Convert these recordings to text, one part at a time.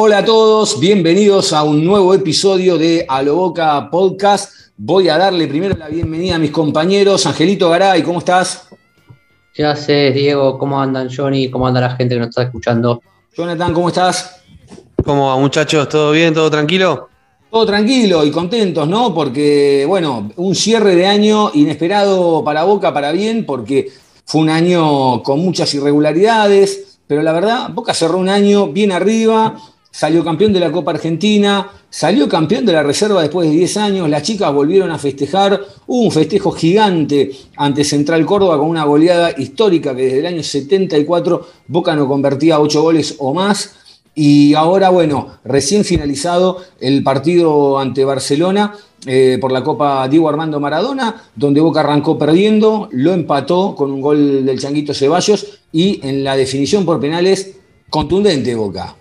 Hola a todos, bienvenidos a un nuevo episodio de A lo Boca Podcast. Voy a darle primero la bienvenida a mis compañeros. Angelito Garay, ¿cómo estás? ¿Qué haces, Diego? ¿Cómo andan, Johnny? ¿Cómo anda la gente que nos está escuchando? Jonathan, ¿cómo estás? ¿Cómo va, muchachos? ¿Todo bien? ¿Todo tranquilo? Todo tranquilo y contentos, ¿no? Porque, bueno, un cierre de año inesperado para Boca, para bien, porque fue un año con muchas irregularidades, pero la verdad, Boca cerró un año bien arriba, salió campeón de la Copa Argentina, salió campeón de la reserva después de 10 años, las chicas volvieron a festejar, hubo un festejo gigante ante Central Córdoba con una goleada histórica que desde el año 74 Boca no convertía 8 goles o más. Y ahora, bueno, recién finalizado el partido ante Barcelona eh, por la Copa Diego Armando Maradona, donde Boca arrancó perdiendo, lo empató con un gol del Changuito Ceballos y en la definición por penales, contundente Boca.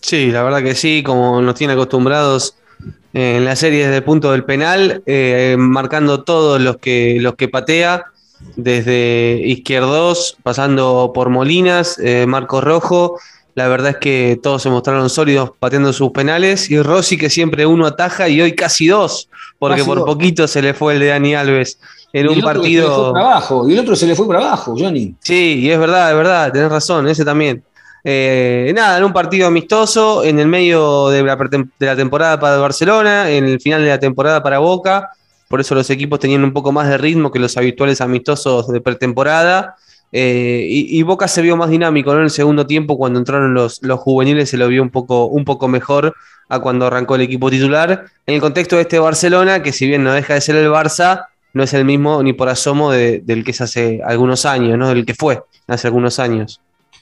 Sí, la verdad que sí, como nos tiene acostumbrados eh, en la serie desde el punto del penal, eh, marcando todos los que, los que patea, desde Izquierdos, pasando por Molinas, eh, Marcos Rojo. La verdad es que todos se mostraron sólidos pateando sus penales. Y Rossi, que siempre uno ataja y hoy casi dos, porque Casi por dos. poquito se le fue el de Dani Alves en Y un el otro se le fue partido. para abajo, y el otro se le fue para abajo, Johnny. Sí, y es verdad, es verdad, tenés razón, ese también. Eh, nada, en un partido amistoso, en el medio de la, temporada para Barcelona, en el final de la temporada para Boca, por eso los equipos tenían un poco más de ritmo que los habituales amistosos de pretemporada. eh, y, y Boca se vio más dinámico ¿no? en el segundo tiempo, cuando entraron los, los juveniles se lo vio un poco, un poco mejor a cuando arrancó el equipo titular. En el contexto de este Barcelona, que si bien no deja de ser el Barça, no es el mismo ni por asomo de- del que es hace algunos años, ¿no? Del que fue hace algunos años.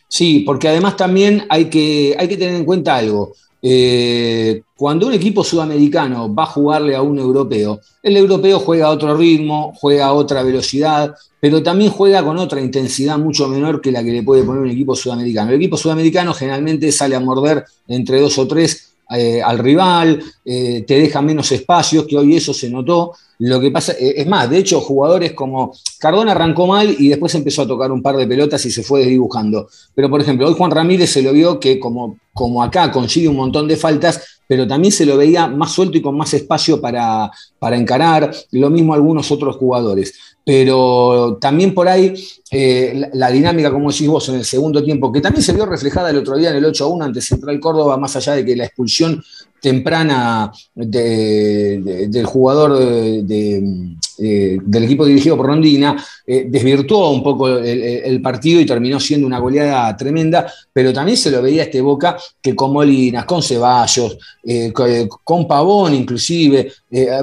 Sí, porque además también hay que, hay que tener en cuenta algo. Eh, cuando un equipo sudamericano va a jugarle a un europeo, el europeo juega a otro ritmo, juega a otra velocidad, pero también juega con otra intensidad mucho menor que la que le puede poner un equipo sudamericano. El equipo sudamericano generalmente sale a morder entre dos o tres eh, al rival, eh, te deja menos espacios, que hoy eso se notó. Lo que pasa, eh, es más, de hecho, jugadores como Cardona arrancó mal y después empezó a tocar un par de pelotas y se fue desdibujando. Pero, por ejemplo, hoy Juan Ramírez se lo vio que, como, como acá, consigue un montón de faltas, pero también se lo veía más suelto y con más espacio para, para encarar. Lo mismo algunos otros jugadores. Pero también por ahí eh, la, dinámica, como decís vos, en el segundo tiempo, que también se vio reflejada el otro día en el 8-1 ante Central Córdoba, más allá de que la expulsión temprana de- de- del jugador eh, del equipo dirigido por Rondina eh, desvirtuó un poco el, partido y terminó siendo una goleada tremenda, pero también se lo veía este Boca que con Molinas, con Ceballos, eh, co- con Pavón inclusive,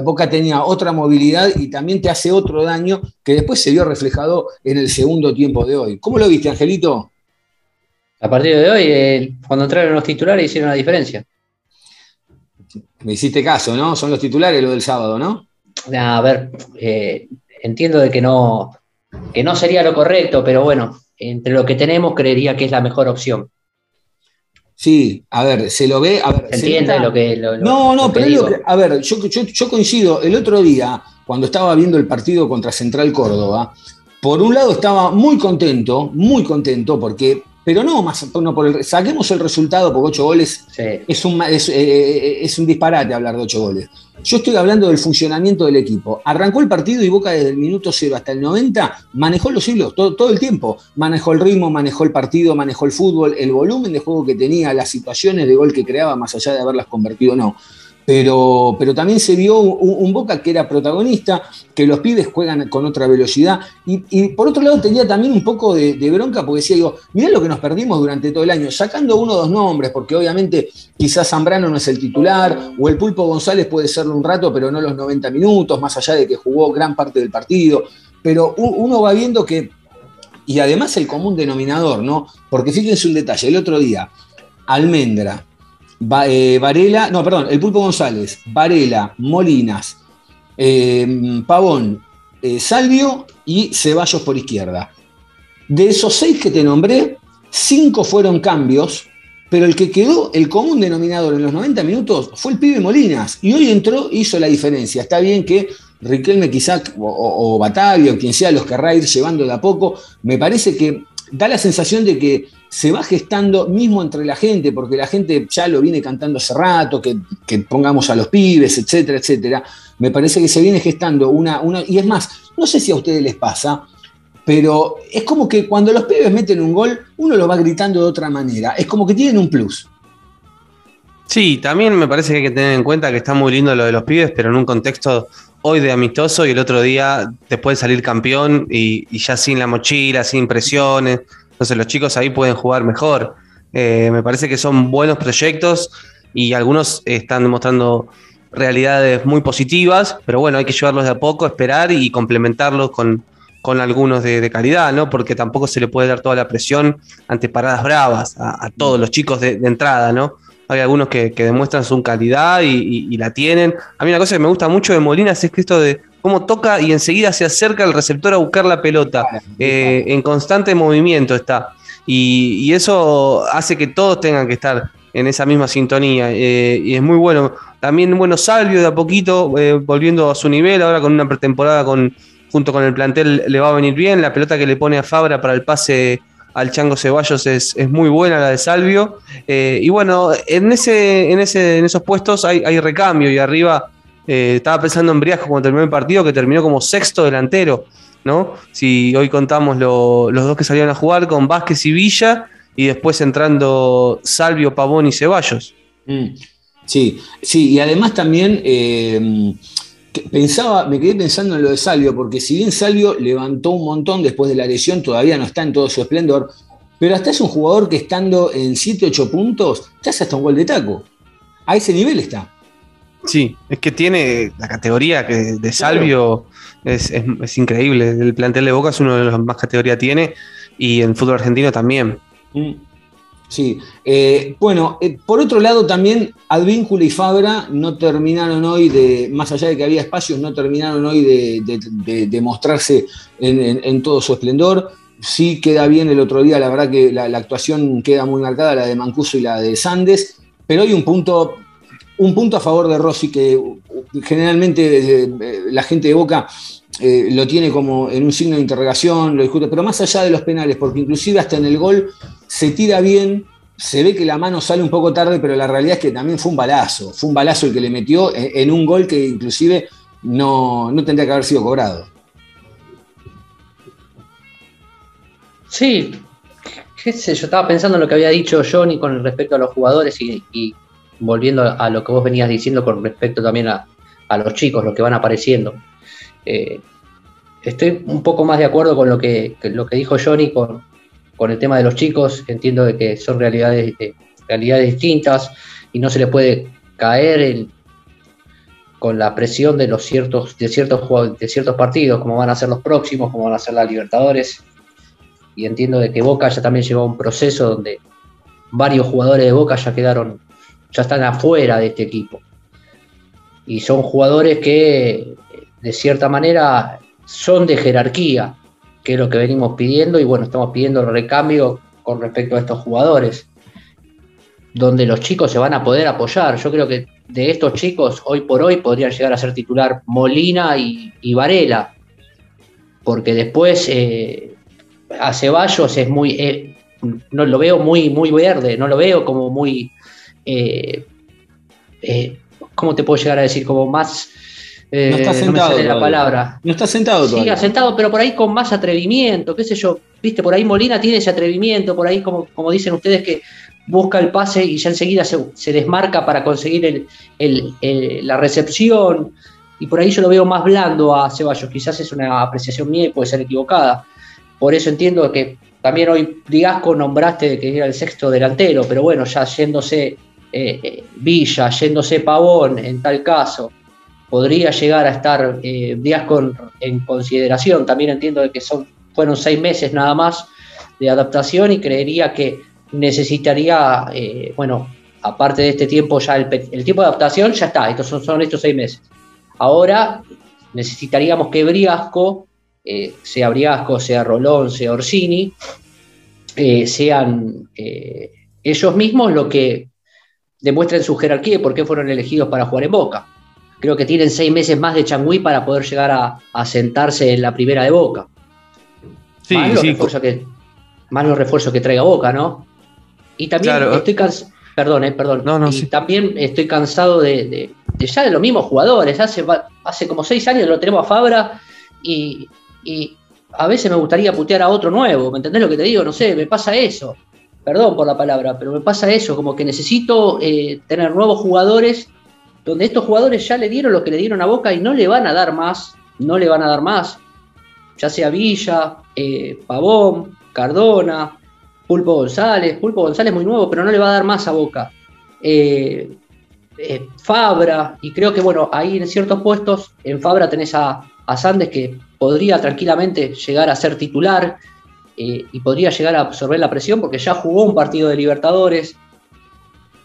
Boca tenía otra movilidad y también te hace otro daño que después se vio reflejado en el segundo tiempo de hoy. ¿Cómo lo viste, Angelito? A partir de hoy, eh, cuando entraron los titulares, hicieron la diferencia. Me hiciste caso, ¿no? Son los titulares lo del sábado, ¿no? A ver, eh, entiendo de que no, que no sería lo correcto, pero bueno, entre lo que tenemos, creería que es la mejor opción. Sí, a ver, se lo ve. A ver, ¿Se se entiende lo que lo- lo- No, no, lo pero lo a ver, yo, yo- yo coincido. El otro día, cuando estaba viendo el partido contra Central Córdoba, por un lado estaba muy contento, muy contento, porque, pero no más, no por el, saquemos el resultado, porque ocho goles Sí. es un, es, eh, es un disparate hablar de ocho goles. Yo estoy hablando del funcionamiento del equipo. Arrancó el partido y Boca desde el minuto cero hasta el 90 manejó los hilos todo, todo el tiempo. Manejó el ritmo, manejó el partido, manejó el fútbol, el volumen de juego que tenía, las situaciones de gol que creaba, más allá de haberlas convertido o no. Pero, pero también se vio un, Boca que era protagonista, que los pibes juegan con otra velocidad. Y, por otro lado tenía también un poco de, de bronca porque decía, digo, mirá lo que nos perdimos durante todo el año, sacando uno o dos nombres, porque obviamente quizás Zambrano no es el titular, o el Pulpo González puede serlo un rato, pero no los 90 minutos, más allá de que jugó gran parte del partido. Pero uno va viendo que y además el común denominador, ¿no? Porque fíjense un detalle, el otro día, Almendra, eh, Varela, no, perdón, el Pulpo González, Varela, Molinas, eh, Pavón, eh, Salvio y Ceballos por izquierda. De esos seis que te nombré, cinco fueron cambios, pero el que quedó el común denominador en los 90 minutos fue el pibe Molinas. Y hoy entró, hizo la diferencia. Está bien que Riquelme quizá, o, o Batavio, quien sea, los querrá ir llevando de a poco. Me parece que da la sensación de que se va gestando mismo entre la gente, porque la gente ya lo viene cantando hace rato, que, pongamos a los pibes, etcétera, etcétera. Me parece que se viene gestando una, una... Y es más, no sé si a ustedes les pasa, pero es como que cuando los pibes meten un gol, uno lo va gritando de otra manera. Es como que tienen un plus. Sí, también me parece que hay que tener en cuenta que está muy lindo lo de los pibes, pero en un contexto hoy de amistoso y el otro día después de salir campeón y, ya sin la mochila, sin presiones. Entonces los chicos ahí pueden jugar mejor. Eh, me parece que son buenos proyectos y algunos están demostrando realidades muy positivas, pero bueno, hay que llevarlos de a poco, esperar y complementarlos con, algunos de, calidad, ¿no? Porque tampoco se le puede dar toda la presión ante paradas bravas a, todos los chicos de, de entrada, ¿no? Hay algunos que, demuestran su calidad y, la tienen. A mí una cosa que me gusta mucho de Molinas es que esto de cómo toca y enseguida se acerca el receptor a buscar la pelota. Eh, en constante movimiento está. Y, eso hace que todos tengan que estar en esa misma sintonía. Eh, y es muy bueno. También, bueno, Salvio de a poquito, eh, volviendo a su nivel, ahora con una pretemporada con, junto con el plantel le va a venir bien. La pelota que le pone a Fabra para el pase al Chango Ceballos es, muy buena la de Salvio. Eh, y bueno, en, ese, en, ese, en esos puestos hay, recambio y arriba eh, estaba pensando en Briasco cuando terminó el partido, que terminó como sexto delantero. ¿no? Si hoy contamos los dos que salieron a jugar con Vázquez y Villa y después entrando Salvio, Pavón y Ceballos. Mm, sí, sí, y además también eh, pensaba, me quedé pensando en lo de Salvio, porque si bien Salvio levantó un montón después de la lesión, todavía no está en todo su esplendor, pero hasta es un jugador que estando en 7-8 puntos, ya hace hasta un gol de taco. A ese nivel está. Sí, es que tiene la categoría que de Salvio es, increíble. El plantel de Boca es uno de los más categoría tiene y en fútbol argentino también. Mm. Sí, eh, bueno, eh, por otro lado también Advíncula y Fabra no terminaron hoy de, más allá de que había espacios, no terminaron hoy de, mostrarse en, todo su esplendor. Sí queda bien el otro día, la verdad que la, actuación queda muy marcada, la de Mancuso y la de Sandes, pero hay un punto, un punto a favor de Rossi que generalmente eh, la gente de Boca eh, lo tiene como en un signo de interrogación, lo discute, pero más allá de los penales, porque inclusive hasta en el gol se tira bien, se ve que la mano sale un poco tarde, pero la realidad es que también fue un balazo, fue un balazo el que le metió en, un gol que inclusive no, tendría que haber sido cobrado. Sí, qué sé, yo estaba pensando en lo que había dicho Johnny con respecto a los jugadores y, volviendo a lo que vos venías diciendo con respecto también a, a los chicos, los que van apareciendo. Eh, estoy un poco más de acuerdo con lo que, lo que dijo Johnny con, con, el tema de los chicos. Entiendo de que son realidades, realidades distintas y no se le puede caer con la presión de los ciertos, de ciertos de ciertos partidos, como van a ser los próximos, como van a ser las Libertadores. Y entiendo de que Boca ya también llevó un proceso donde varios jugadores de Boca ya quedaron, ya están afuera de este equipo. Y son jugadores que de cierta manera son de jerarquía, que es lo que venimos pidiendo, y bueno, estamos pidiendo el recambio con respecto a estos jugadores, donde los chicos se van a poder apoyar. Yo creo que de estos chicos, hoy por hoy, podrían llegar a ser titular Molina y, Varela, porque después eh, a Ceballos es muy, eh, no lo veo muy, muy verde, no lo veo como muy, eh, ¿cómo te puedo llegar a decir? Como más eh, no está sentado. la palabra. No está sentado todavía. Sí, sentado, pero por ahí con más atrevimiento, qué sé yo. Viste, por ahí Molina tiene ese atrevimiento, por ahí, como, como dicen ustedes, que busca el pase y ya enseguida se, desmarca para conseguir la recepción. Y por ahí yo lo veo más blando a Ceballos. Quizás es una apreciación mía y puede ser equivocada. Por eso entiendo que también hoy Digasco nombraste que era el sexto delantero, pero bueno, ya yéndose eh, eh, Villa, yéndose Pavón en tal caso, podría llegar a estar eh, días con, en consideración. También entiendo que son fueron seis meses nada más de adaptación y creería que necesitaría, eh, bueno, aparte de este tiempo, ya el, tiempo de adaptación ya está, estos son, estos seis meses. Ahora necesitaríamos que Briasco, sea Briasco, sea Rolón, sea Orsini, sean ellos mismos lo que demuestren su jerarquía y por qué fueron elegidos para jugar en Boca. Creo que tienen seis meses más de Changui para poder llegar a, a, sentarse en la primera de Boca. Sí, más, los sí. refuerzos que, más los refuerzos que traiga Boca, ¿no? Y también Claro. estoy cansado. Perdón, eh, perdón. No, no, y sí. también estoy cansado de, de- de ya de los mismos jugadores. Hace, hace como seis años lo tenemos a Fabra y, y a veces me gustaría putear a otro nuevo. ¿Me entendés lo que te digo? No sé, me pasa eso. Perdón por la palabra, pero me pasa eso. Como que necesito eh, tener nuevos jugadores donde estos jugadores ya le dieron lo que le dieron a Boca y no le van a dar más. No le van a dar más. Ya sea Villa, eh, Pavón, Cardona, Pulpo González. Pulpo González muy nuevo, pero no le va a dar más a Boca. Eh, Fabra, y creo que bueno, ahí en ciertos puestos, en Fabra tenés a, a Sandes que podría tranquilamente llegar a ser titular eh, y podría llegar a absorber la presión porque ya jugó un partido de Libertadores.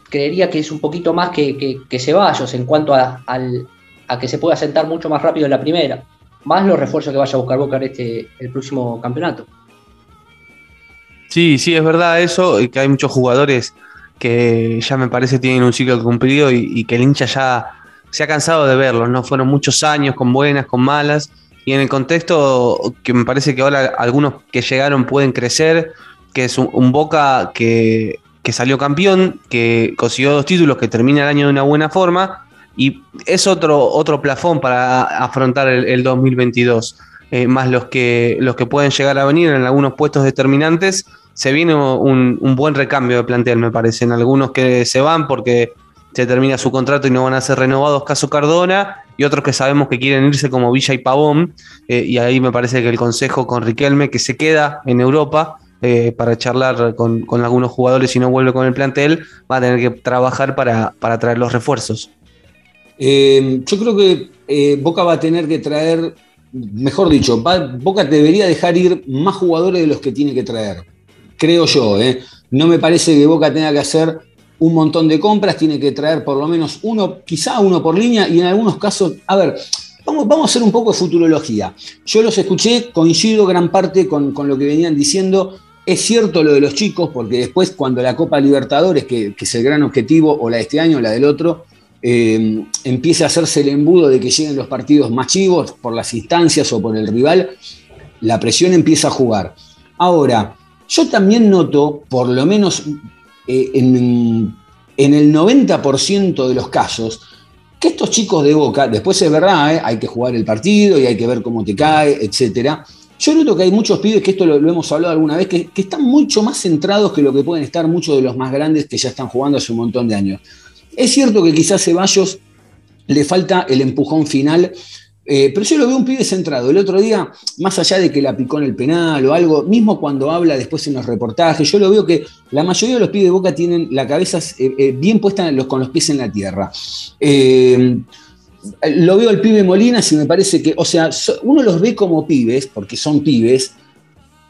Creería que es un poquito más que, que, que Ceballos en cuanto a, al- a que se pueda sentar mucho más rápido en la primera. Más los refuerzos que vaya a buscar Boca en este, el próximo campeonato. Sí, sí, es verdad eso, y que hay muchos jugadores que ya me parece tienen un ciclo cumplido y, y que el hincha ya se ha cansado de verlos, ¿no? Fueron muchos años con buenas, con malas, y en el contexto que me parece que ahora algunos que llegaron pueden crecer, que es un, Boca que, que salió campeón, que consiguió dos títulos, que termina el año de una buena forma, y es otro, otro plafón para afrontar el, el 2022. Eh, más los que, los que pueden llegar a venir en algunos puestos determinantes, se viene un, un buen recambio de plantel, me parece. En algunos que se van porque se termina su contrato y no van a ser renovados, caso Cardona, y otros que sabemos que quieren irse como Villa y Pavón, eh, y ahí me parece que el consejo con Riquelme, que se queda en Europa eh, para charlar con, algunos jugadores y no vuelve con el plantel, va a tener que trabajar para, para traer los refuerzos. Eh, yo creo que Boca va a tener que traer, mejor dicho, Boca debería dejar ir más jugadores de los que tiene que traer. Creo yo. No me parece que Boca tenga que hacer un montón de compras, tiene que traer por lo menos uno, quizá uno por línea, y en algunos casos, a ver, vamos, vamos a hacer un poco de futurología. Yo los escuché, coincido gran parte con, con lo que venían diciendo. Es cierto lo de los chicos, porque después cuando la Copa Libertadores, que, que es el gran objetivo, o la de este año, o la del otro, eh, empiece a hacerse el embudo de que lleguen los partidos más chivos por las instancias o por el rival, la presión empieza a jugar. Ahora, yo también noto, por lo menos eh, en, en el 90% de los casos, que estos chicos de Boca, después es verdad, eh, hay que jugar el partido y hay que ver cómo te cae, etcétera. Yo noto que hay muchos pibes, que esto lo, hemos hablado alguna vez, que, que están mucho más centrados que lo que pueden estar muchos de los más grandes que ya están jugando hace un montón de años. Es cierto que quizás Ceballos le falta el empujón final, eh, pero yo lo veo un pibe centrado. El otro día, más allá de que la picó en el penal o algo, mismo cuando habla después en los reportajes, yo lo veo que la mayoría de los pibes de Boca tienen la cabeza eh, eh, bien puesta los- con los pies en la tierra. Lo veo al pibe Molina, si me parece que, o sea, uno los ve como pibes, porque son pibes,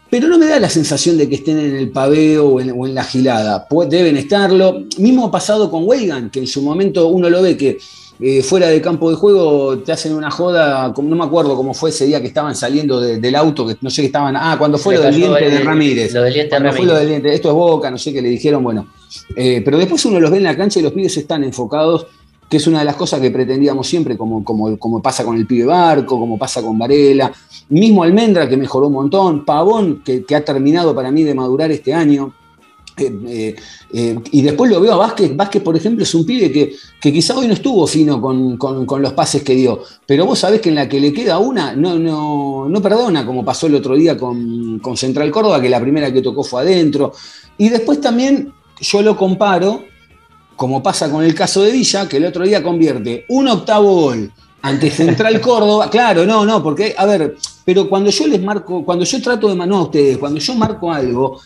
pero no me da la sensación de que estén en el paveo o en, la gilada. Deben estarlo. Mismo pasado con Weigan, que en su momento uno lo ve que eh, fuera de campo de juego te hacen una joda, no me acuerdo cómo fue ese día que estaban saliendo de- del auto, que no sé qué estaban. Ah, cuando fue lo del diente el- de Ramírez. Lo del diente Cuando fue Ramírez. lo del diente, esto es boca, no sé qué le dijeron, bueno. Eh, pero después uno los ve en la cancha y los pibes están enfocados, que es una de las cosas que pretendíamos siempre, como, como, como pasa con el pibe Barco, como pasa con Varela, mismo Almendra que mejoró un montón, Pavón que, que ha terminado para mí de madurar este año. Eh, eh, eh, y después lo veo a Vázquez. Vázquez, por ejemplo, es un pibe que, que quizá hoy no estuvo fino con, con- con los pases que dio, pero vos sabés que en la que le queda una, no, no, no perdona, como pasó el otro día con, con Central Córdoba, que la primera que tocó fue adentro. Y después también yo lo comparo, como pasa con el caso de Villa, que el otro día convierte un octavo gol ante Central Córdoba. Claro, no, no, porque, a ver, pero cuando yo les marco, cuando yo trato de, no a ustedes, cuando yo marco algo,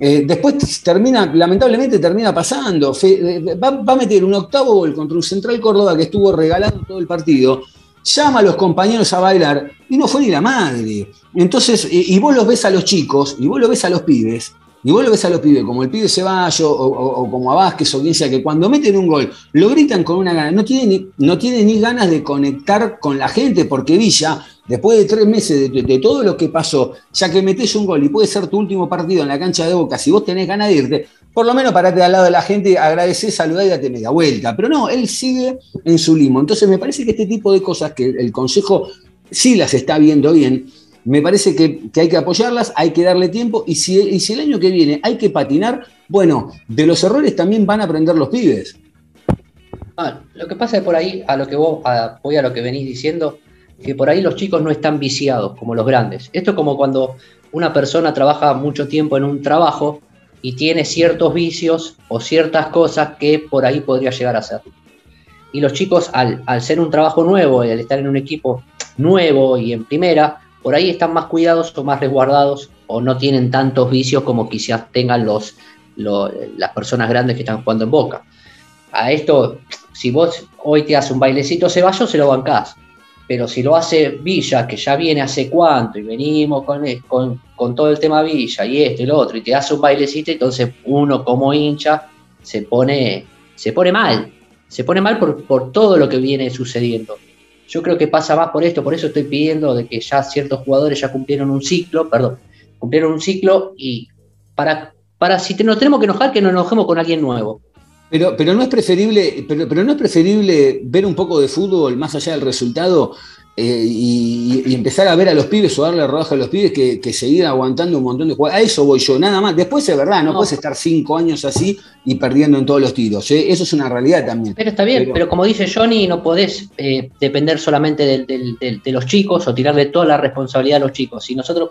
eh, después termina, lamentablemente termina pasando. Eh, va, a meter un octavo gol contra un Central Córdoba que estuvo regalando todo el partido. llama a los compañeros a bailar y no fue ni la madre. Entonces, y, y vos los ves a los chicos, y vos los ves a los pibes, y vos lo ves a los pibes, como el pibe Ceballos o, o, o como a Vázquez o quien sea, que cuando meten un gol lo gritan con una gana, no tienen ni, no tiene ni ganas de conectar con la gente, porque Villa, después de tres meses de, todo lo que pasó, ya que metes un gol y puede ser tu último partido en la cancha de Boca, si vos tenés ganas de irte, por lo menos parate al lado de la gente, agradecer, saludar y date media vuelta. Pero no, él sigue en su limo. Entonces me parece que este tipo de cosas que el Consejo sí las está viendo bien, me parece que, que, hay que apoyarlas, hay que darle tiempo y si, y si, el año que viene hay que patinar, bueno, de los errores también van a aprender los pibes. Ah, lo que pasa es por ahí, a lo que vos, a, voy a lo que venís diciendo, que por ahí los chicos no están viciados como los grandes. Esto es como cuando una persona trabaja mucho tiempo en un trabajo y tiene ciertos vicios o ciertas cosas que por ahí podría llegar a ser. Y los chicos, al, al ser un trabajo nuevo y al estar en un equipo nuevo y en primera, por ahí están más cuidados o más resguardados o no tienen tantos vicios como quizás tengan los, los, las personas grandes que están jugando en Boca. A esto, si vos hoy te hace un bailecito Ceballos, se lo bancás. Pero si lo hace Villa, que ya viene hace cuánto, y venimos con, con, con todo el tema Villa y esto y lo otro, y te hace un bailecito, entonces uno como hincha se pone, se pone mal. Se pone mal por, por todo lo que viene sucediendo. Yo creo que pasa más por esto, por eso estoy pidiendo de que ya ciertos jugadores ya cumplieron un ciclo, perdón, cumplieron un ciclo y para, para si nos tenemos que enojar, que nos enojemos con alguien nuevo. Pero, pero, no es preferible, pero, pero no es preferible ver un poco de fútbol más allá del resultado eh, y, y, empezar a ver a los pibes o darle rodaje a los pibes que, que seguir aguantando un montón de jugadores. A eso voy yo, nada más. Después es verdad, no, no. puedes estar cinco años así y perdiendo en todos los tiros. ¿eh? Eso es una realidad también. Pero está bien, pero, pero como dice Johnny, no podés eh, depender solamente de, los chicos o tirarle toda la responsabilidad a los chicos. Si nosotros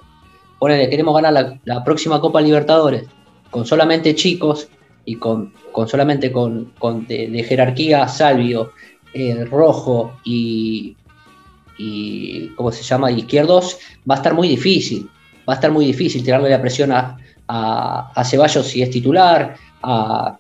ponele, queremos ganar la, la próxima Copa Libertadores con solamente chicos y con, con solamente con, con de, de, jerarquía Salvio, Rojo y, y, ¿cómo se llama? Izquierdos, va a estar muy difícil. Va a estar muy difícil tirarle la presión a, a, Ceballos si es titular, a,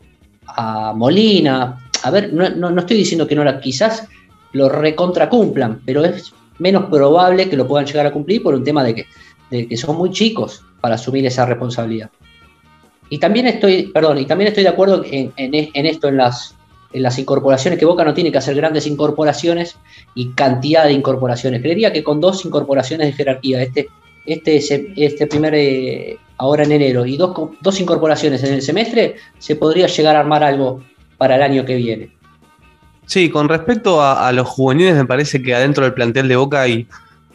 a Molina. A ver, no, no, no, estoy diciendo que no la, quizás lo recontracumplan, pero es menos probable que lo puedan llegar a cumplir por un tema de que, de que son muy chicos para asumir esa responsabilidad. Y también estoy, perdón, y también estoy de acuerdo en, en esto, en las, en las incorporaciones, que Boca no tiene que hacer grandes incorporaciones y cantidad de incorporaciones. Creería que con dos incorporaciones de jerarquía, este, este, este primer, eh, ahora en enero, y dos, dos incorporaciones en el semestre, se podría llegar a armar algo para el año que viene. Sí, con respecto a, los juveniles, me parece que adentro del plantel de Boca hay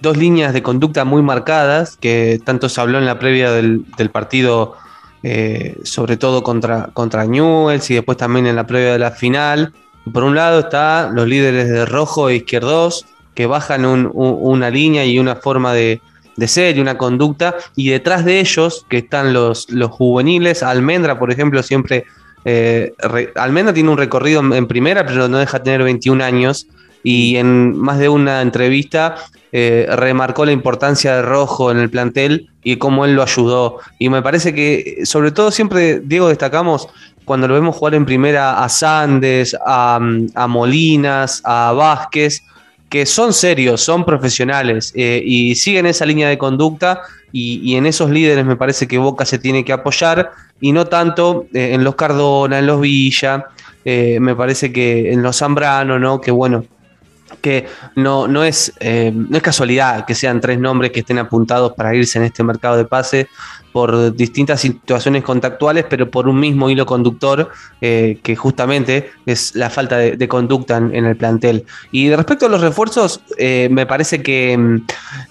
dos líneas de conducta muy marcadas, que tanto se habló en la previa del partido eh, sobre todo contra, contra Newells y después también en la previa de la final. Por un lado están los líderes de Rojo e Izquierdos, que bajan un, un, una línea y una forma de, de, ser y una conducta, y detrás de ellos, que están los, los juveniles, Almendra, por ejemplo, siempre... Eh, Almendra tiene un recorrido en, en primera, pero no deja tener 21 años, y en más de una entrevista eh, remarcó la importancia de Rojo en el plantel y cómo él lo ayudó. Y me parece que, sobre todo, siempre, Diego, destacamos cuando lo vemos jugar en primera a Sandes, a, Molinas, a Vázquez, que son serios, son profesionales eh, y siguen esa línea de conducta y, en esos líderes me parece que Boca se tiene que apoyar y no tanto eh, en los Cardona, en los Villa, me parece que en los Zambrano, ¿no? Que bueno, que no, no, es, eh, no es casualidad que sean tres nombres que estén apuntados para irse en este mercado de pase por distintas situaciones contactuales, pero por un mismo hilo conductor eh, que justamente es la falta de, de conducta en, el plantel. Y respecto a los refuerzos, eh, me parece que,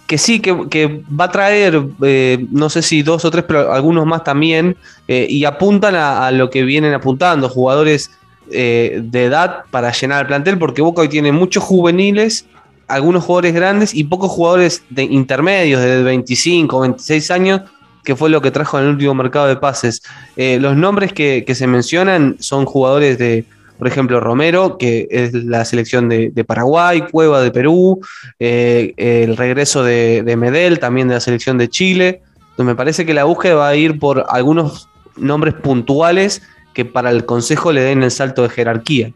que sí, que, va a traer, eh, no sé si dos o tres, pero algunos más también, y apuntan a, lo que vienen apuntando, jugadores eh, de edad para llenar el plantel, porque Boca hoy tiene muchos juveniles, algunos jugadores grandes y pocos jugadores de intermedios de 25 o 26 años, que fue lo que trajo en el último mercado de pases. Eh, los nombres que, se mencionan son jugadores de, por ejemplo, Romero, que es la selección de, de Paraguay, Cueva de Perú, eh, el regreso de, de, Medel, también de la selección de Chile. Entonces me parece que la búsqueda va a ir por algunos nombres puntuales que para el Consejo le den el salto de jerarquía.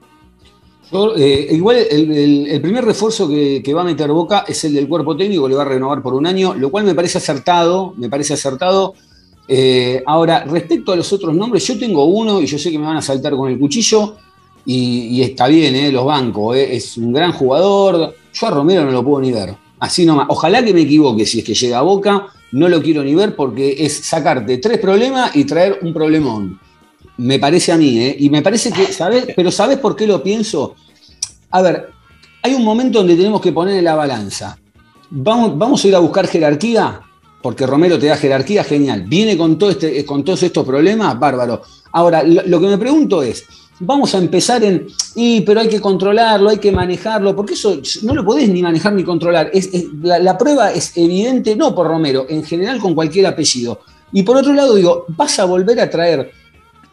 Eh, igual el, primer refuerzo que, va a meter Boca es el del cuerpo técnico, le va a renovar por un año, lo cual me parece acertado, me parece acertado. Eh, ahora, respecto a los otros nombres, yo tengo uno y yo sé que me van a saltar con el cuchillo y, está bien, eh, los bancos, es un gran jugador. Yo a Romero no lo puedo ni ver. Así nomás. Ojalá que me equivoque si es que llega a Boca, no lo quiero ni ver porque es sacarte tres problemas y traer un problemón. Me parece a mí, ¿eh? Y me parece que, ¿sabes? Pero ¿sabes por qué lo pienso? A ver, hay un momento donde tenemos que poner en la balanza. Vamos, vamos a ir a buscar jerarquía, porque Romero te da jerarquía, genial. Viene con, todo este, con todos estos problemas, bárbaro. Ahora, lo, que me pregunto es, vamos a empezar en, y, pero hay que controlarlo, hay que manejarlo, porque eso no lo podés ni manejar ni controlar. Es, la, la, prueba es evidente, no por Romero, en general con cualquier apellido. Y por otro lado, digo, vas a volver a traer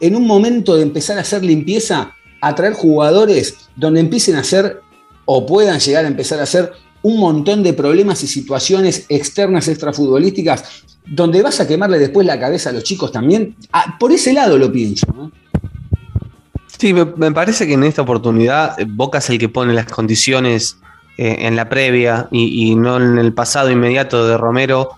en un momento de empezar a hacer limpieza, atraer jugadores donde empiecen a hacer o puedan llegar a empezar a hacer un montón de problemas y situaciones externas extrafutbolísticas donde vas a quemarle después la cabeza a los chicos también. Ah, por ese lado lo pienso. Sí, me, parece que en esta oportunidad eh, Boca es el que pone las condiciones eh, en la previa y, no en el pasado inmediato de Romero,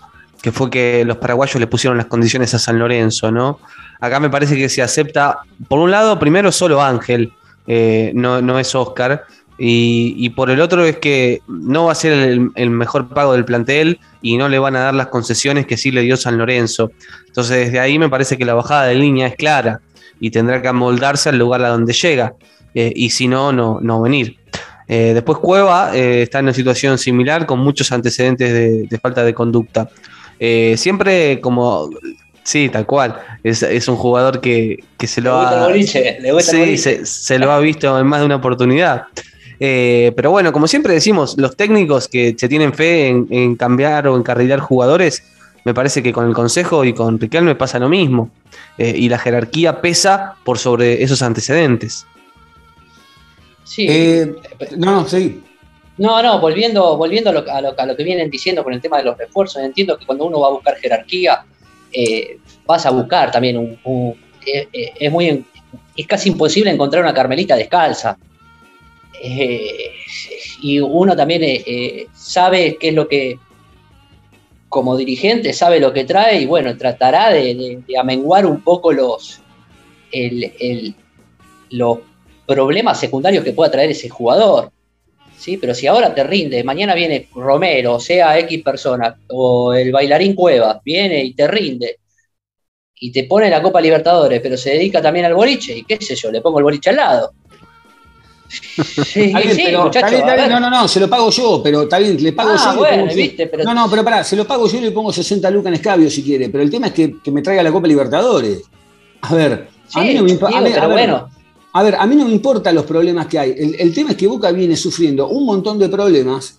que fue que los paraguayos le pusieron las condiciones a San Lorenzo, ¿no? Acá me parece que se acepta, por un lado, primero solo Ángel, eh, no, es Oscar, y, por el otro es que no va a ser el, mejor pago del plantel y no le van a dar las concesiones que sí le dio San Lorenzo. Entonces desde ahí me parece que la bajada de línea es clara y tendrá que amoldarse al lugar a donde llega, eh, y si no, no, no venir. Eh, después Cueva está en una situación similar con muchos antecedentes de, de falta de conducta. Siempre como Sí, tal cual. Es, un jugador que, se lo ha. sí, se, lo ha visto en más de una oportunidad. Eh, pero bueno, como siempre decimos, los técnicos que se tienen fe en, cambiar o encarrilar jugadores, me parece que con el consejo y con Riquelme pasa lo mismo. Eh, y la jerarquía pesa por sobre esos antecedentes. Sí. Eh, no, no, sí. No, no, volviendo, volviendo a lo, a, lo, a lo que vienen diciendo con el tema de los refuerzos, entiendo que cuando uno va a buscar jerarquía, eh, vas a buscar también un, eh, eh, es muy es casi imposible encontrar una carmelita descalza. Y uno también sabe qué es lo que como dirigente sabe lo que trae y bueno tratará de, amenguar un poco los los problemas secundarios que pueda traer ese jugador ¿sí? Pero si ahora te rinde, mañana viene Romero, sea X persona, o el bailarín Cueva, viene y te rinde, y te pone la Copa Libertadores, pero se dedica también al boliche, y qué sé yo, le pongo el boliche al lado. Sí, sí, no, no, no, se lo pago yo, pero está bien, le pago ah, yo. No, no, pero pará, se lo pago yo y le pongo 60 lucas en escabio si quiere, pero el tema es que, me traiga la Copa Libertadores. A ver, a mí no me importa. Bueno, a ver, a mí no me importan los problemas que hay. El, tema es que Boca viene sufriendo un montón de problemas.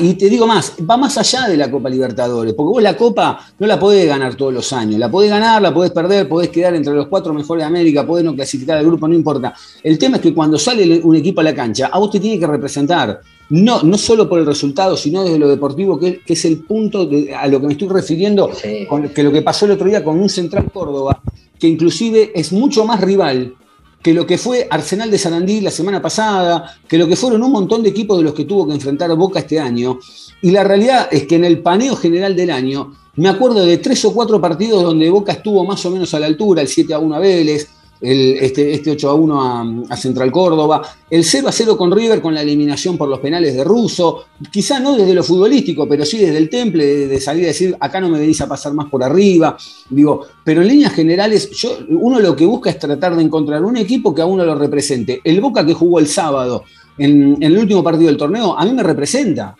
y te digo más, va más allá de la Copa Libertadores, porque vos la Copa no la podés ganar todos los años, la podés ganar, la podés perder, podés quedar entre los cuatro mejores de América, podés no clasificar al grupo, no importa. El tema es que cuando sale un equipo a la cancha, a vos te tiene que representar, no, no solo por el resultado, sino desde lo deportivo, que, es el punto a lo que me estoy refiriendo, con, que lo que pasó el otro día con un Central Córdoba, que inclusive es mucho más rival que lo que fue Arsenal de Sarandí la semana pasada, que lo que fueron un montón de equipos de los que tuvo que enfrentar Boca este año. Y la realidad es que en el paneo general del año, me acuerdo de tres o cuatro partidos donde Boca estuvo más o menos a la altura, el 7 a 1 a Vélez, el, este, este 8 a 1 a, Central Córdoba, el 0 a 0 con River con la eliminación por los penales de Russo, quizá no desde lo futbolístico, pero sí desde el temple, de, salir a decir, acá no me venís a pasar más por arriba, digo, pero en líneas generales, yo, uno lo que busca es tratar de encontrar un equipo que a uno lo represente. El Boca que jugó el sábado en, el último partido del torneo, a mí me representa.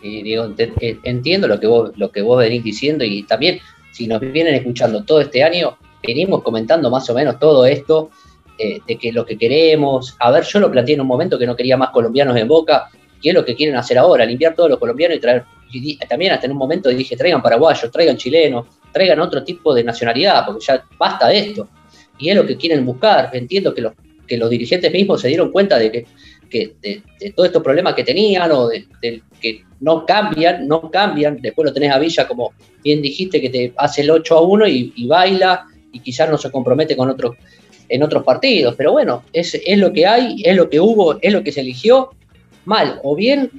Sí, digo, entiendo lo que, lo que vos venís diciendo y también si nos vienen escuchando todo este año, venimos comentando más o menos todo esto, eh, de que lo que queremos, a ver, yo lo planteé en un momento que no quería más colombianos en Boca, y es lo que quieren hacer ahora, limpiar todos los colombianos y traer, también hasta en un momento dije, traigan paraguayos, traigan chilenos, traigan otro tipo de nacionalidad, porque ya basta de esto. Y es lo que quieren buscar. Entiendo que los, que los dirigentes mismos se dieron cuenta de que, de, todos estos problemas que tenían o de, que no cambian, no cambian. Después lo tenés a Villa, como bien dijiste, que te hace el 8 a 1 y, y baila y quizás no se compromete con otro, en otros partidos. Pero bueno, es, es lo que hay, es lo que hubo, es lo que se eligió. Mal o bien,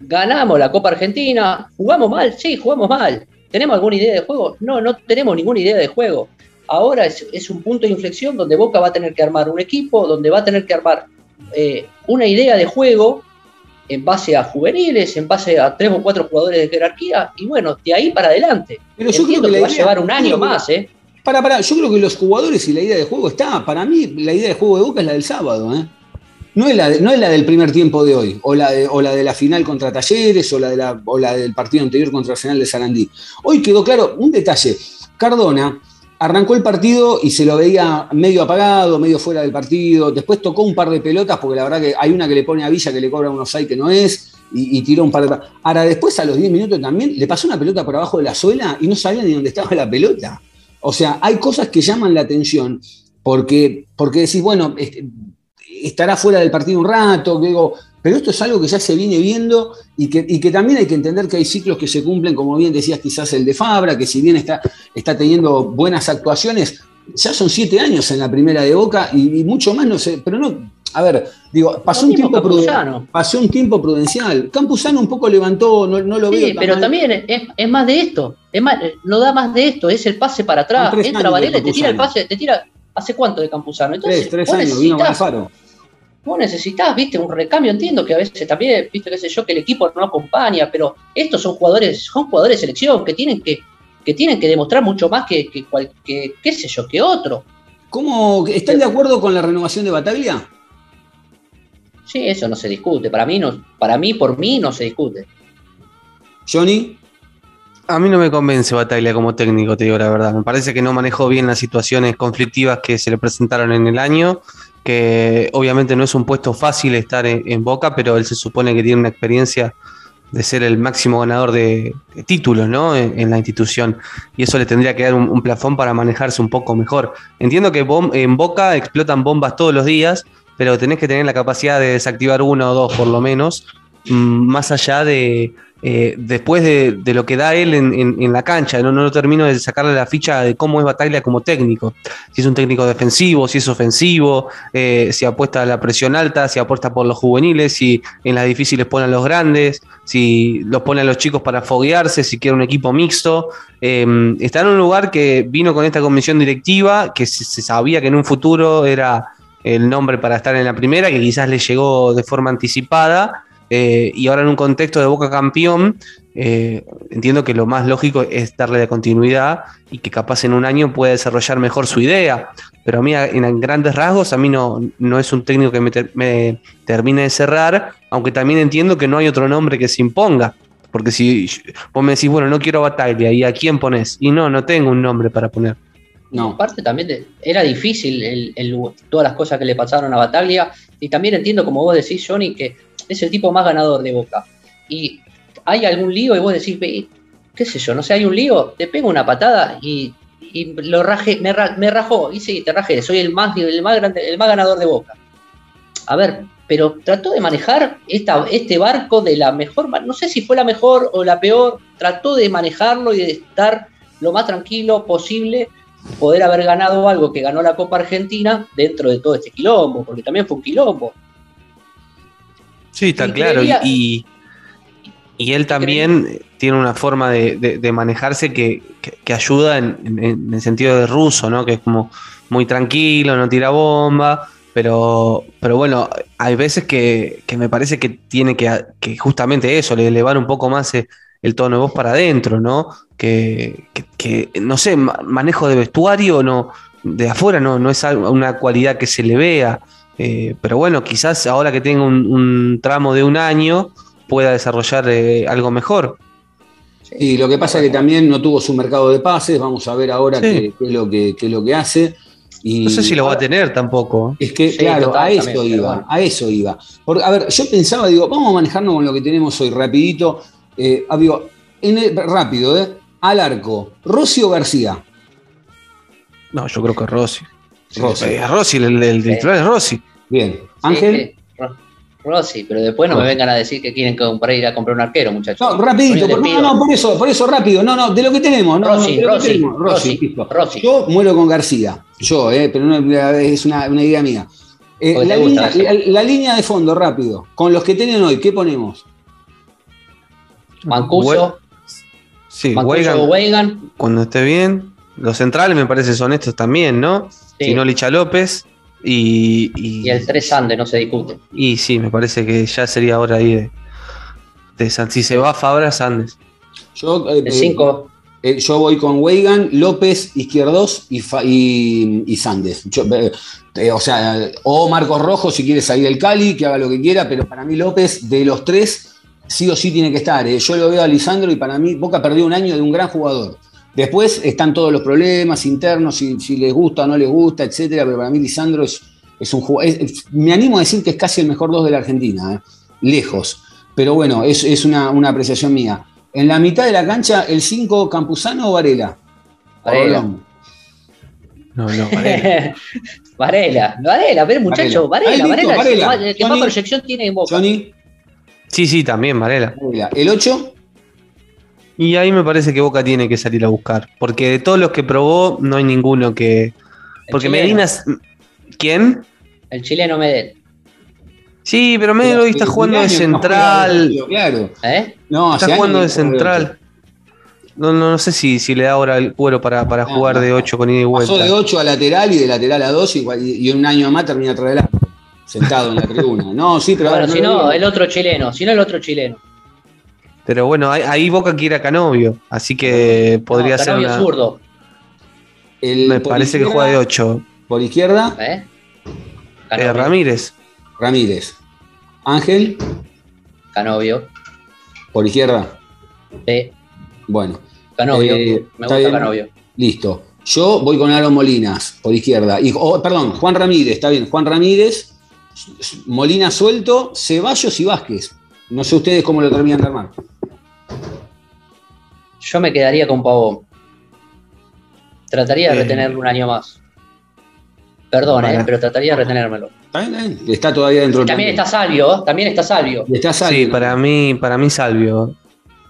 ganamos la Copa Argentina, jugamos mal, sí, jugamos mal. ¿Tenemos alguna idea de juego? No, no tenemos ninguna idea de juego. Ahora es, es un punto de inflexión donde Boca va a tener que armar un equipo, donde va a tener que armar eh, una idea de juego en base a juveniles, en base a tres o cuatro jugadores de jerarquía, y bueno, de ahí para adelante. Pero yo Entiendo creo que la va a llevar un yo año que- más, ¿eh? Para, para, yo creo que los jugadores y la idea de juego está. Para mí, la idea de juego de Boca es la del sábado, ¿eh? No es la, no es la del primer tiempo de hoy, o la de, o la de la final contra Talleres, o la, o la del partido anterior contra Arsenal de Sarandí. Hoy quedó claro un detalle. Cardona arrancó el partido y se lo veía medio apagado, medio fuera del partido. Después tocó un par de pelotas, porque la verdad que hay una que le pone a Villa que le cobra unos hay que no es, y, y tiró un par de. Ahora, después a los 10 minutos también le pasó una pelota por abajo de la suela y no sabía ni dónde estaba la pelota. O sea, hay cosas que llaman la atención porque, porque decís, bueno, este, estará fuera del partido un rato, digo, pero esto es algo que ya se viene viendo y que, y que también hay que entender que hay ciclos que se cumplen, como bien decías, quizás el de Fabra, que si bien está, está teniendo buenas actuaciones, ya son siete años en la primera de Boca y, y mucho más, no sé, pero no, a ver, digo, pasó, un tiempo, Campuzano. pasó un tiempo prudencial. Campuzano un poco levantó, no, no lo veo. Sí, pero mal. también es, es más de esto. Es más, no da más de esto, es el pase para atrás. Entra Varela y te tira el pase, te tira. ¿Hace cuánto de Campuzano? Entonces, Tres, tres años, vino Alfaro. vos necesitas, viste, un recambio. Entiendo que a veces también, viste, qué sé yo, que el equipo no acompaña, pero estos son jugadores, son jugadores de selección que tienen que, que tienen que demostrar mucho más que, que, cual- que, qué sé yo, que otro. ¿Cómo, ¿Están de acuerdo con la renovación de Bataglia? Sí, eso no se discute. Para mí, no, para mí, por mí, no se discute. Johnny. A mí no me convence Bataglia como técnico, te digo la verdad. Me parece que no manejó bien las situaciones conflictivas que se le presentaron en el año, que obviamente no es un puesto fácil estar en, en Boca, pero él se supone que tiene una experiencia de ser el máximo ganador de, de títulos ¿no? en, en la institución. Y eso le tendría que dar un, un plafón para manejarse un poco mejor. Entiendo que bom- en Boca explotan bombas todos los días, pero tenés que tener la capacidad de desactivar una o dos por lo menos, mm, más allá de, eh, después de, lo que da él en, la cancha. No, no termino de sacarle la ficha de cómo es Bataglia como técnico. Si es un técnico defensivo, si es ofensivo, eh, si apuesta a la presión alta, si apuesta por los juveniles, si en las difíciles pone a los grandes, si los pone a los chicos para foguearse, si quiere un equipo mixto. Eh, está en un lugar que vino con esta comisión directiva, que se sabía que en un futuro era el nombre para estar en la primera, que quizás le llegó de forma anticipada, eh, y ahora en un contexto de Boca campeón, eh, entiendo que lo más lógico es darle la continuidad y que capaz en un año pueda desarrollar mejor su idea. Pero a mí, en grandes rasgos, a mí no, no es un técnico que me, me termine de cerrar, aunque también entiendo que no hay otro nombre que se imponga. Porque si vos me decís, bueno, no quiero Bataglia, ¿y a quién pones? Y no, no tengo un nombre para poner. No. Aparte también de- era difícil el- el- todas las cosas que le pasaron a Bataglia. Y también entiendo como vos decís Johnny que es el tipo más ganador de Boca. Y hay algún lío y vos decís "Ve, qué sé yo no sé hay un lío te pego una patada y, y lo raje me, ra- me rajó y sí te rajé soy el más el más grande el más ganador de Boca a ver pero trató de manejar esta, este barco de la mejor no sé si fue la mejor o la peor trató de manejarlo y de estar lo más tranquilo posible poder haber ganado algo que ganó la Copa Argentina dentro de todo este quilombo, porque también fue un quilombo. Sí, está Y claro. Y, creería- y- y él también tiene una forma de, de- de manejarse que, que- que ayuda en, en- en el sentido de ruso, ¿no? Que es como muy tranquilo, no tira bomba. Pero, pero bueno, hay veces que, que me parece que tiene que, que justamente eso, le elevar un poco más eh, el tono de voz para adentro, ¿no? Que, que- que, no sé, ma- manejo de vestuario, no, de afuera no, no es algo- una cualidad que se le vea. Eh, pero bueno, quizás ahora que tenga un, un tramo de un año pueda desarrollar eh, algo mejor. Y lo que pasa es que también no tuvo su mercado de pases, vamos a ver ahora Sí. qué, qué es lo que, qué es lo que hace. Y No sé si lo va a tener tampoco. Es que, Sí, claro, total, a eso también, iba, bueno. a eso iba. Porque, a ver, yo pensaba, digo, vamos a manejarnos con lo que tenemos hoy, rapidito. Eh, ah, digo, en el- rápido, ¿eh? Al arco, Rossi o García. No, yo creo que Rossi. Rossi. Es Rossi, el, el Sí. titular es Rossi. Bien. Ángel, sí. Rossi, pero después no me vengan a decir que quieren comprar, ir a comprar un arquero, muchachos. No, rapidito, por, no, no, por eso, por eso rápido, no, no, de lo que tenemos, no, Rossi, no, Rossi, tenemos. Rossi, listo. Rossi. Yo muero con García, yo, eh, pero no, es una, una idea mía. Eh, la, gusta, línea, la línea de fondo, rápido, con los que tienen hoy, ¿qué ponemos? Mancuso, Sí, Mancuso Weigan, cuando esté bien. Los centrales me parece son estos también, ¿no? Sí. Si no, Licha López. Y, y, Y el 3 Sande, no se discute. y sí, me parece que ya sería hora ahí de, de San- Si se va Fabra, Sandes. Yo, eh, El 5, eh, yo voy con Weigan, López, Izquierdos y, y, y Sandes. Yo, eh, eh, o sea, o Marcos Rojo si quiere salir del Cali, que haga lo que quiera, pero para mí López, de los tres, sí o sí tiene que estar. eh. Yo lo veo a Lisandro y para mí Boca perdió un año de un gran jugador. Después están todos los problemas internos, si, si les gusta o no les gusta, etcétera, pero para mí Lisandro es, es un jugador. me animo a decir que es casi el mejor dos de la Argentina, eh, lejos. Pero bueno, es, es una, una apreciación mía. En la mitad de la cancha, el 5, Campuzano o Varela. Varela. No, no, Varela. Varela, Varela, pero muchacho, Varela. Varela, Varela, Varela. Johnny. proyección tiene en Boca. Johnny, Sí, sí, también, Varela. El 8, Y ahí me parece que Boca tiene que salir a buscar. Porque de todos los que probó, no hay ninguno que. Porque Medina. ¿Quién? El chileno Medel. Sí, pero Medina hoy está jugando de central. claro. ¿Eh? No, Está jugando de central. No, no, no sé si, si le da ahora el cuero para, para No, jugar no. de 8 con ida y vuelta. Pasó de 8 a lateral y de lateral a 2 y, un año más termina atrás sentado en la tribuna. No, sí, pero Bueno, si no, el otro chileno, si no el otro chileno. Pero bueno, ahí, ahí Boca quiere a Canovio. Así que podría No, ser. Canovio una- zurdo. El- me parece que juega de 8. Por izquierda, ¿Eh? Eh. Ramírez. Ramírez. Ángel, Canovio. por izquierda. Sí, Bueno, Canovio. Eh, Me gusta bien. Canovio. listo. Yo voy con Aaron Molinas, por izquierda. Y, oh, perdón, Juan Ramírez, está bien. Juan Ramírez, Molina suelto, Ceballos y Vázquez. No sé ustedes cómo lo terminan de armar. Yo me quedaría con Pavón. Trataría de Eh. retenerlo un año más. Perdón, Para. eh, pero trataría de retenérmelo. ¿Está todavía dentro del También está Salvio, ¿eh? también está Salvio. Está Sí, Salvio. para mí, para mí Salvio.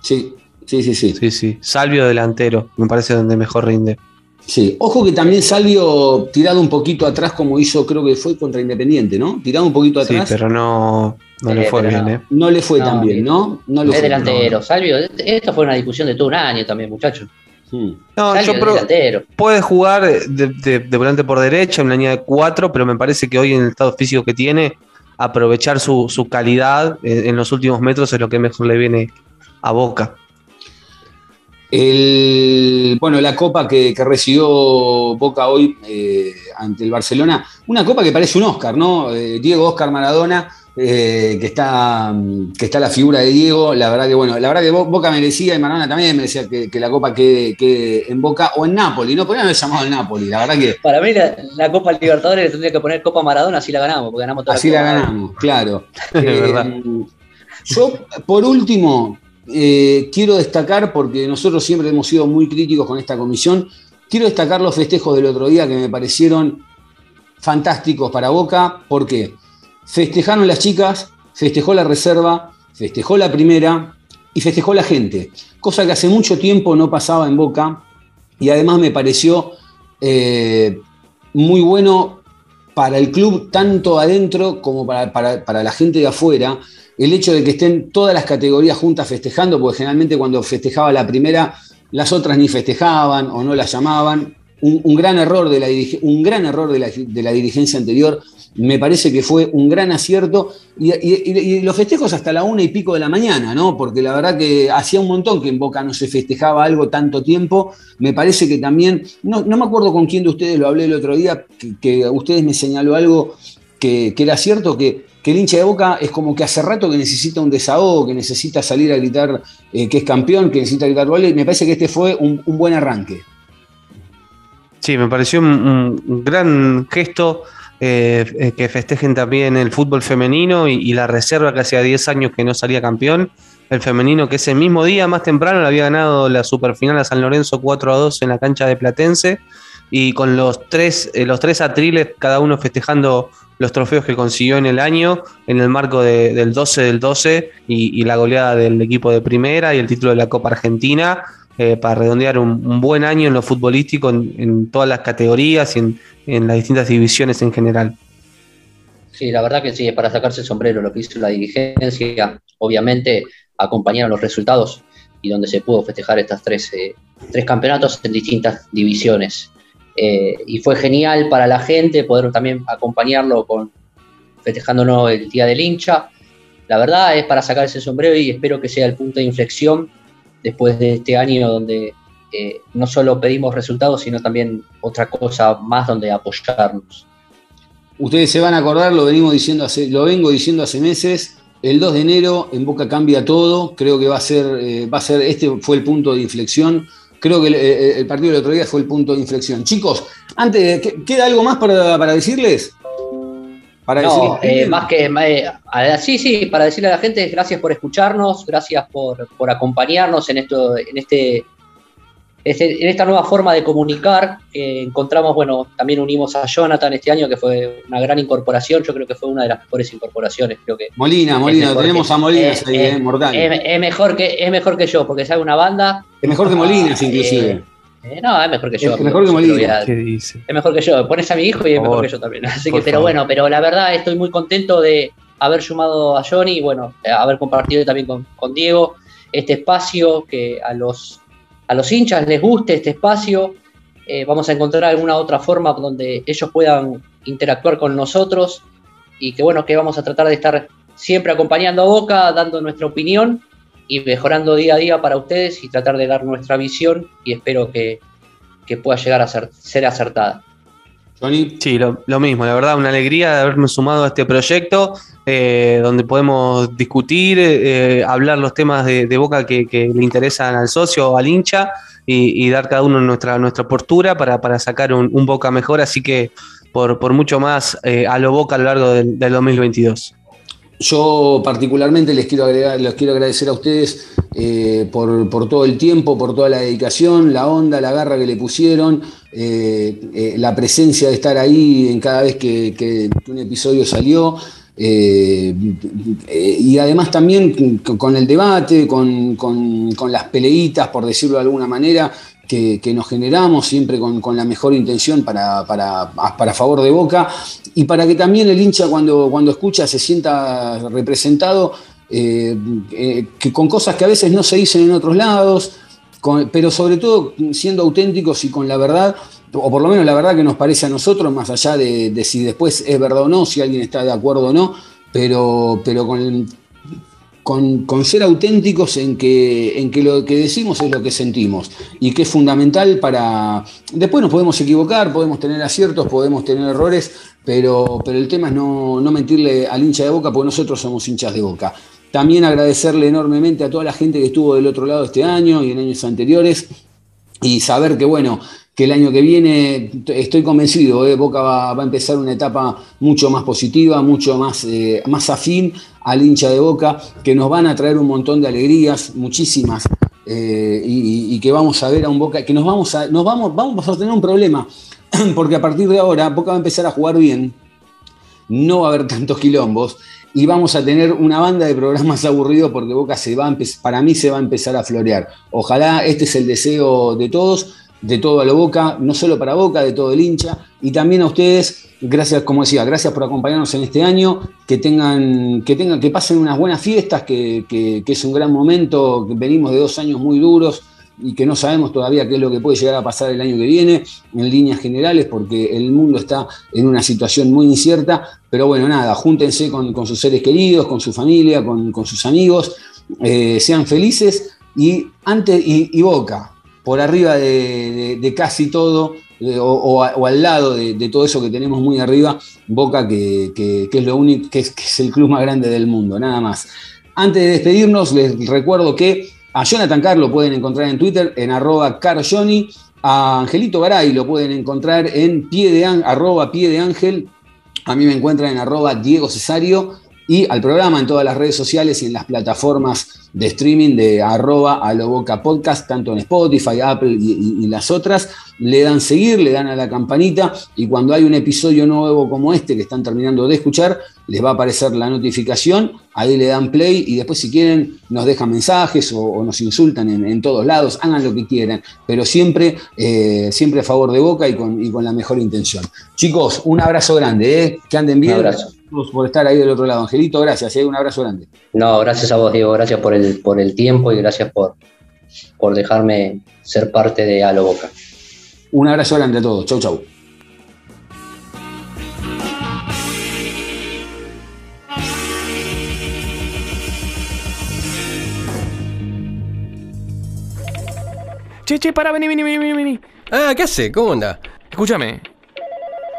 Sí, sí, sí, sí. Sí, sí. Salvio delantero. Me parece donde mejor rinde. Sí, ojo que también Salvio tirado un poquito atrás como hizo, creo que fue contra Independiente, ¿no? Tirado un poquito Sí, atrás. pero no, no le Eh, fue bien, no. ¿eh? No le fue No, tan bien. ¿no? No le Es fue delantero. Salvio, esto fue una discusión de todo un año también, muchachos. Hmm. No, Salvio yo pro- delantero. puede jugar de, de- de volante por derecha, en una línea de cuatro, pero me parece que hoy en el estado físico que tiene, aprovechar su, su calidad en, en los últimos metros es lo que mejor le viene a Boca. El, bueno, la copa que, que recibió Boca hoy eh, ante el Barcelona, una copa que parece un Oscar, ¿no? Eh, Diego Oscar Maradona, eh, que, está, mm, que está la figura de Diego, la verdad que bueno, la verdad que Bo- Boca merecía y Maradona también merecía que, que la copa quede, quede en Boca o en Nápoli, no podrían haber llamado al Nápoli, la verdad que Para mí la, la Copa Libertadores le tendría que poner Copa Maradona, así la ganamos, porque ganamos toda Así la Copa. ganamos, claro. Es Eh, verdad. Yo, por último, eh, quiero destacar, porque nosotros siempre hemos sido muy críticos con esta comisión, quiero destacar los festejos del otro día que me parecieron fantásticos para Boca, porque festejaron las chicas, festejó la reserva, festejó la primera y festejó la gente, cosa que hace mucho tiempo no pasaba en Boca y además me pareció eh, muy bueno para el club, tanto adentro como para, la gente de afuera, el hecho de que estén todas las categorías juntas festejando, porque generalmente cuando festejaba la primera, las otras ni festejaban o no las llamaban. Un, gran error, de la, un gran error de la, de la dirigencia anterior, me parece que fue un gran acierto. Y, los festejos hasta la una y pico de la mañana, ¿no? Porque la verdad que hacía un montón que en Boca no se festejaba algo tanto tiempo. Me parece que también, no, no me acuerdo con quién de ustedes lo hablé el otro día, que, ustedes me señaló algo que, que era cierto, que, que el hincha de Boca es como que hace rato que necesita un desahogo, que necesita salir a gritar eh, que es campeón, que necesita gritar goles. y Me parece que este fue un, buen arranque. Sí, me pareció un gran gesto eh, eh, que festejen también el fútbol femenino y, y la reserva que hacía 10 años que no salía campeón. El femenino que ese mismo día, más temprano, le había ganado la superfinal a San Lorenzo 4 a 2 en la cancha de Platense. Y con los tres, eh, los tres atriles, cada uno festejando los trofeos que consiguió en el año, en el marco de- del 12 del 12 y, la goleada del equipo de primera y el título de la Copa Argentina, eh, para redondear un, buen año en lo futbolístico en, todas las categorías y en, en las distintas divisiones en general. Sí, la verdad que sí, es para sacarse el sombrero lo que hizo la dirigencia. Obviamente acompañaron los resultados y donde se pudo festejar estas tres, eh, tres campeonatos en distintas divisiones. Eh, y fue genial para la gente poder también acompañarlo con festejándonos el Día del Hincha. La verdad es para sacarse el sombrero y espero que sea el punto de inflexión después de este año donde eh, no solo pedimos resultados, sino también otra cosa más donde apoyarnos. Ustedes se van a acordar, lo venimos diciendo hace, lo vengo diciendo hace meses. El 2 de enero en Boca cambia todo. Creo que va a ser, eh, va a ser, este fue el punto de inflexión. Creo que el, eh, el partido del otro día fue el punto de inflexión. Chicos, antes, de- ¿qué- ¿queda algo más para, para decirles? Para No, eh, más que. eh, a- sí, sí, para decirle a la gente, gracias por escucharnos, gracias por, por acompañarnos en esto, en este- en esta nueva forma de comunicar. que encontramos, bueno, también unimos a Jonathan este año, que fue una gran incorporación. Yo creo que fue una de las mejores incorporaciones. Creo que Molina, Molina, tenemos que- a Molinas eh, ahí, eh, eh, mortal. es, es mejor que, es mejor que yo, porque sabe una banda. es mejor que Molinas, eh, inclusive. eh, no, es mejor que yo. Es mejor que Molina. lo voy a- ¿Qué dice? es mejor que yo. Pones a mi hijo y es Por mejor que yo también. Así que, pero favor. bueno, pero la verdad estoy muy contento de haber sumado a Johnny y bueno, eh, haber compartido también con, con Diego este espacio que a los, a los hinchas les guste este espacio. Eh, vamos a encontrar alguna otra forma donde ellos puedan interactuar con nosotros y que bueno, que vamos a tratar de estar siempre acompañando a Boca, dando nuestra opinión y mejorando día a día para ustedes y tratar de dar nuestra visión y espero que, que pueda llegar a ser, ser acertada. Sí, lo, lo mismo, la verdad, una alegría de haberme sumado a este proyecto, eh, donde podemos discutir, eh, hablar los temas de, de Boca que, que le interesan al socio o al hincha y, dar cada uno nuestra, nuestra postura para, para sacar un, un Boca mejor, así que por, por mucho más eh, a lo Boca a lo largo del, del 2022. Yo particularmente les quiero, agregar, les quiero agradecer a ustedes eh, por, todo el tiempo, por toda la dedicación, la onda, la garra que le pusieron, eh, eh, la presencia de estar ahí en cada vez que, un episodio salió. y además también con, el debate, con- con las peleitas, por decirlo de alguna manera, que, nos generamos siempre con, la mejor intención para, para, para favor de Boca y para que también el hincha cuando, cuando escucha se sienta representado, eh, eh, con cosas que a veces no se dicen en otros lados, pero sobre todo siendo auténticos y con la verdad, o por lo menos la verdad que nos parece a nosotros, más allá de, de si después es verdad o no, si alguien está de acuerdo o no, pero, pero con, con, ser auténticos en que, en que lo que decimos es lo que sentimos y que es fundamental para... Después nos podemos equivocar, podemos tener aciertos, podemos tener errores, pero, pero el tema es no, no mentirle al hincha de boca, porque nosotros somos hinchas de boca. También agradecerle enormemente a toda la gente que estuvo del otro lado este año y en años anteriores y saber que, bueno, que el año que viene estoy convencido, eh, Boca va, a empezar una etapa mucho más positiva, mucho más, eh, más afín al hincha de Boca, que nos van a traer un montón de alegrías, muchísimas, eh, y, que vamos a ver a un Boca, que nos vamos a, nos vamos, vamos a tener un problema, porque a partir de ahora Boca va a empezar a jugar bien, no va a haber tantos quilombos, y vamos a tener una banda de programas aburridos porque Boca se va a para mí se va a empezar a florear. Ojalá este es el deseo de todos, de todo a lo Boca, no solo para Boca, de todo el hincha, y también a ustedes, gracias, como decía, gracias por acompañarnos en este año, que tengan, que tengan, que pasen unas buenas fiestas, que, que- es un gran momento, que venimos de dos años muy duros y que no sabemos todavía qué es lo que puede llegar a pasar el año que viene, en líneas generales, porque el mundo está en una situación muy incierta, pero bueno, nada, júntense con, sus seres queridos, con su familia, con, con sus amigos, eh, sean felices y, antes, y, y Boca, por arriba de, casi todo, o, al lado de, todo eso que tenemos muy arriba, Boca, que, es lo único, que es, el club más grande del mundo, nada más. Antes de despedirnos, les recuerdo que a Jonathan Carr lo pueden encontrar en Twitter, en arroba carjohnny, a Angelito Garay lo pueden encontrar en pie de, arroba pie de ángel, a mí me encuentran en arroba Diego Cesario, y al programa en todas las redes sociales y en las plataformas de streaming de arroba a lo boca podcast, tanto en Spotify, Apple y, las otras. Le dan seguir, le dan a la campanita y cuando hay un episodio nuevo como este que están terminando de escuchar, les va a aparecer la notificación, ahí le dan play y después si quieren nos dejan mensajes o, nos insultan en, todos lados, hagan lo que quieran, pero siempre, eh, siempre a favor de Boca y con, con, la mejor intención. Chicos, un abrazo grande, ¿eh? que anden bien. Un abrazo. Por estar ahí del otro lado. Angelito, gracias, ¿eh? un abrazo grande. No, gracias a vos, Diego, gracias por el, por el tiempo y gracias por, por dejarme ser parte de Alo Boca. Un abrazo grande a todos. Chau, chau. Che, che, para, vení, vení, vení, vení. Ah, ¿qué hace? ¿Cómo anda? Escúchame.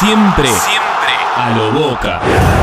Siempre, siempre a lo boca.